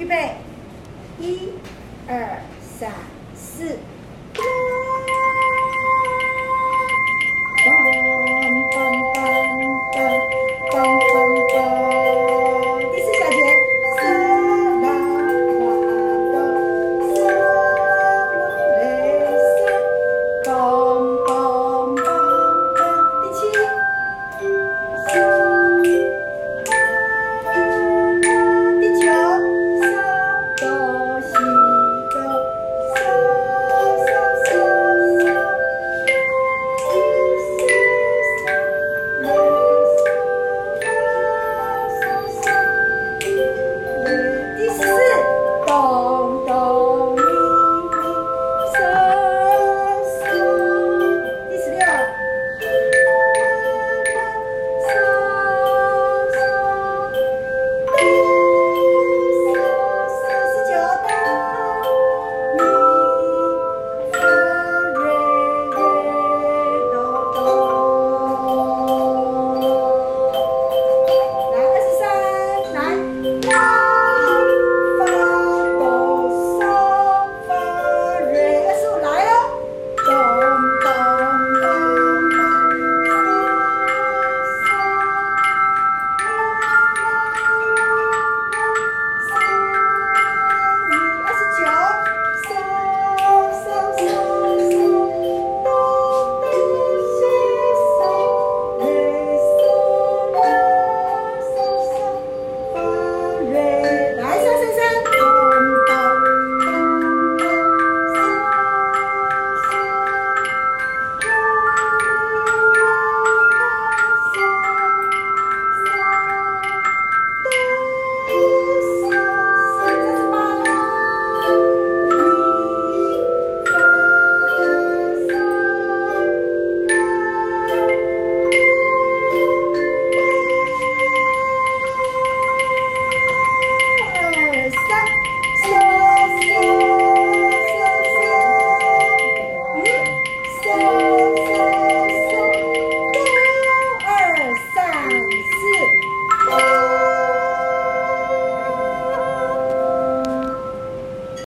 预备一二三四。